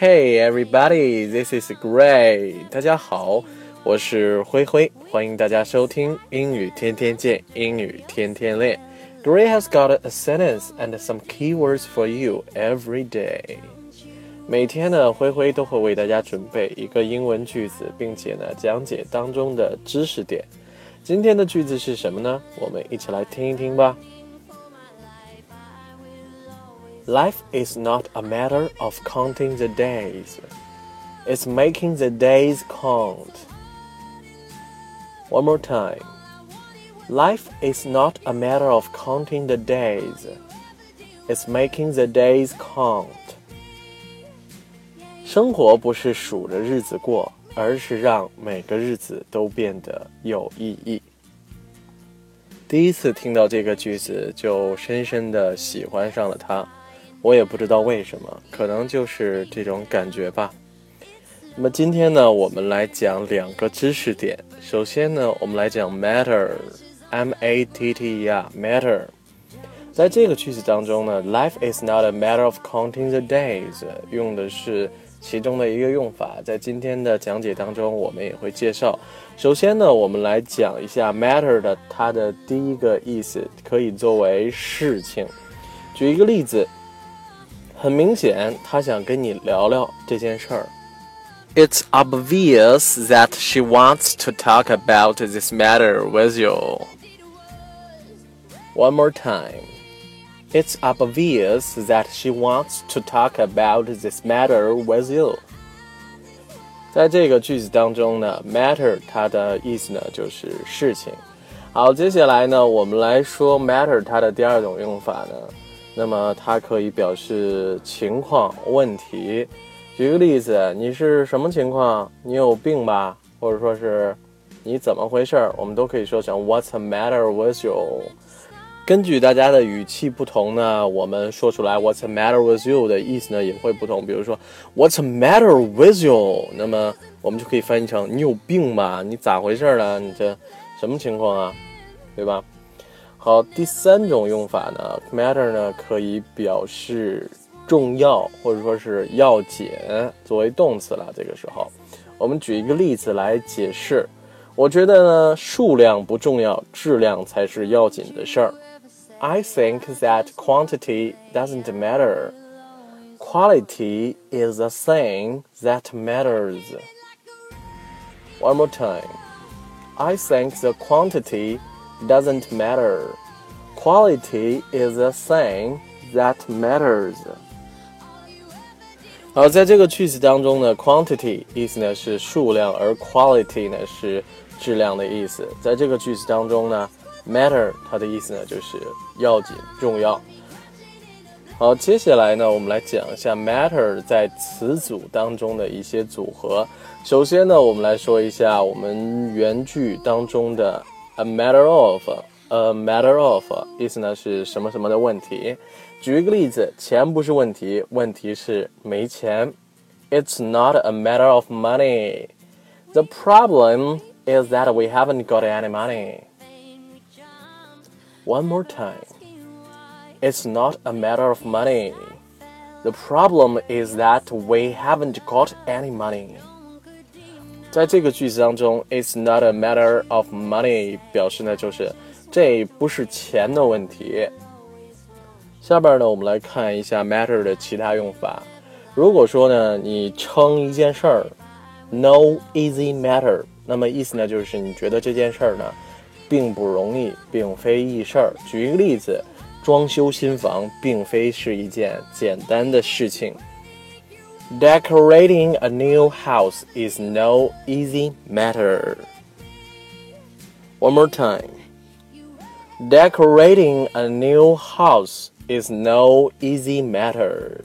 Hey everybody, this is Gray。大家好，我是灰灰，欢迎大家收听英语天天见，英语天天练。Gray has got a sentence and some keywords for you every day。每天呢，灰灰都会为大家准备一个英文句子，并且呢，讲解当中的知识点。今天的句子是什么呢？我们一起来听一听吧。Life is not a matter of counting the days, it's making the days count. One more time. Life is not a matter of counting the days, it's making the days count. 生活不是数着日子过，而是让每个日子都变得有意义。第一次听到这个句子，就深深的喜欢上了它。 我也不知道为什么，可能就是这种感觉吧。那么今天呢，我们来讲两个知识点。首先呢，我们来讲 matter，m a t t e r，matter。在这个句子当中呢，life is not a matter of counting the days，用的是其中的一个用法。在今天的讲解当中，我们也会介绍。首先呢，我们来讲一下 matter 的它的第一个意思，可以作为事情。举一个例子。很明显，他想跟你聊聊这件事儿。It's obvious that she wants to talk about this matter with you. One more time. It's obvious that she wants to talk about this matter with you. 在这个句子当中呢，matter 它的意思呢就是事情。好，接下来呢，我们来说 matter 它的第二种用法呢。 那么它可以表示情况、问题。举个例子，你是什么情况？你有病吧？或者说是你怎么回事儿？我们都可以说成 What's the matter with you？根据大家的语气不同呢，我们说出来 What's the matter with you 的意思呢也会不同。比如说 What's the matter with you？那么我们就可以翻译成你有病吧？你咋回事儿呢？你这什么情况啊？对吧？好，第三种用法呢，matter 呢可以表示重要或者说是要紧，作为动词了。这个时候，我们举一个例子来解释。我觉得呢，数量不重要，质量才是要紧的事儿。I think that quantity doesn't matter. Quality is the thing that matters. One more time. I think the quantity doesn't matter. Quality is a thing that matters. 好，在这个句子当中呢，quantity 意思呢是数量，而 quality 呢是质量的意思。在这个句子当中呢，matter 它的意思呢就是要紧、重要。好，接下来呢，我们来讲一下 matter 在词组当中的一些组合。首先呢，我们来说一下我们原句当中的。A matter of, a matter of，意思呢是什么什么的问题。举一个例子，钱不是问题，问题是没钱。It's not a matter of money. The problem is that we haven't got any money. One more time. It's not a matter of money. The problem is that we haven't got any money. 在这个句子当中，It's not a matter of money，表示呢就是这不是钱的问题。下边呢，我们来看一下 matter 的其他用法。如果说呢，你称一件事儿，no easy matter，那么意思呢就是你觉得这件事儿呢并不容易，并非易事儿。举一个例子，装修新房并非是一件简单的事情。Decorating a new house is no easy matter. One more time. Decorating a new house is no easy matter.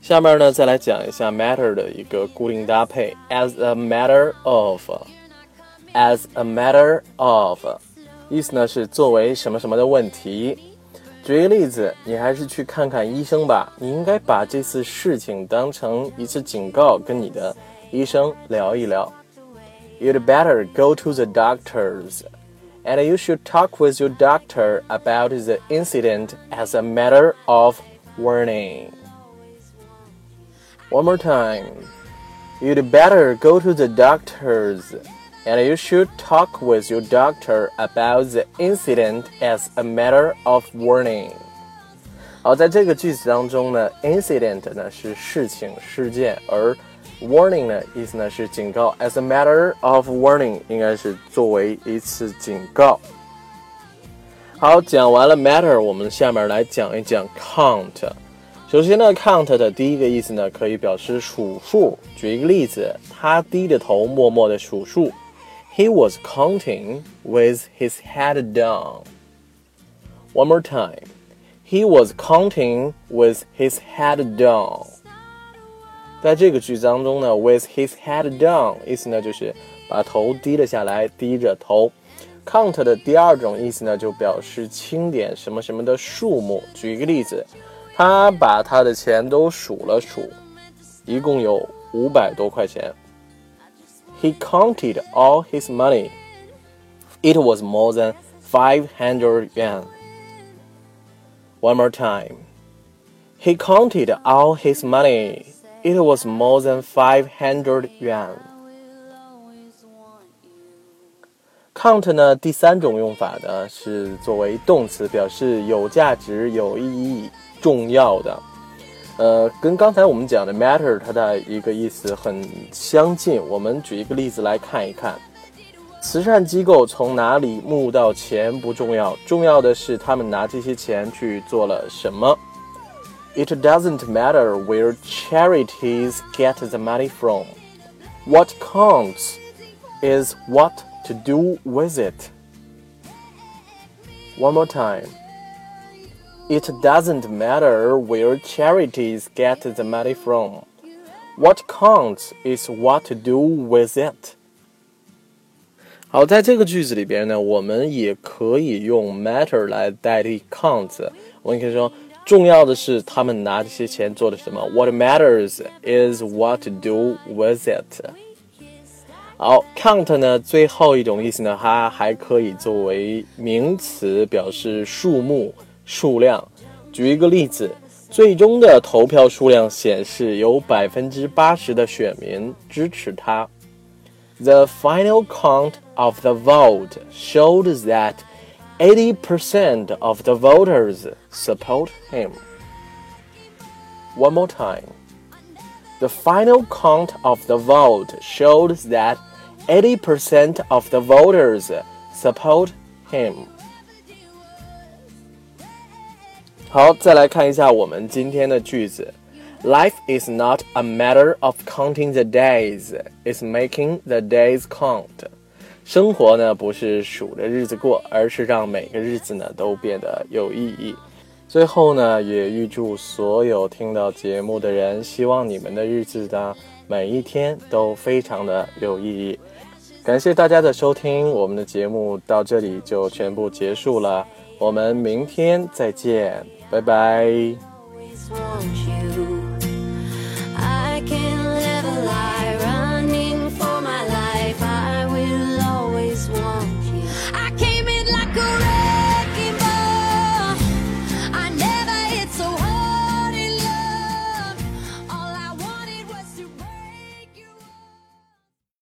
下面呢，再来讲一下 matter 的一个固定搭配，as a matter of，as a matter of，意思呢是作为什么什么的问题。 举个例子，你还是去看看医生吧。你应该把这次事情当成一次警告，跟你的医生聊一聊。You'd better go to the doctors, and you should talk with your doctor about the incident as a matter of warning. One more time. You'd better go to the doctor's, And you should talk with your doctor about the incident as a matter of warning. 好，在这个句子当中呢，incident 呢是事情、事件，而 warning 呢意思呢是警告。As a matter of warning，应该是作为一次警告。好，讲完了 matter，我们下面来讲一讲 count。首先呢，count 的第一个意思呢，可以表示数数。举一个例子，他低着头默默的数数。He was counting with his head down. One more time. He was counting with his head down. 在这个句子当中呢，with his head down 意思呢就是把头低了下来，低着头。count 的第二种意思呢，就表示清点什么什么的数目。举一个例子。他把他的钱都数了数，一共有五百多块钱。He counted all his money. It was more than five hundred yuan. One more time. He counted all his money. It was more than five hundred yuan. Count 呢，第三种用法呢是作为动词，表示有价值、有意义。重要的， 呃，跟刚才我们讲的 matter 它的一个意思很相近。我们举一个例子来看一看，慈善机构从哪里募到钱不重要，重要的是他们拿这些钱去做了什么。It doesn't matter where charities get the money from. What counts is what to do with it. One more time. It doesn't matter where charities get the money from. What counts is what to do with it. 好，在这个句子里边呢，我们也可以用 matter 来代替 count。我们可以说，重要的是他们拿这些钱做了什么。What matters is what to do with it。好，count 呢，最后一种意思呢，它还可以作为名词，表示数目。 数量，举一个例子，最终的投票数量显示有百分之八十的选民支持他。The final count of the vote showed that 80% of the voters support him. One more time. The final count of the vote showed that 80% of the voters support him. 好，再来看一下我们今天的句子。Life is not a matter of counting the days; it's making the days count. 生活呢，不是数着日子过，而是让每个日子呢都变得有意义。最后呢，也预祝所有听到节目的人，希望你们的日子呢每一天都非常的有意义。感谢大家的收听，我们的节目到这里就全部结束了，我们明天再见。拜拜。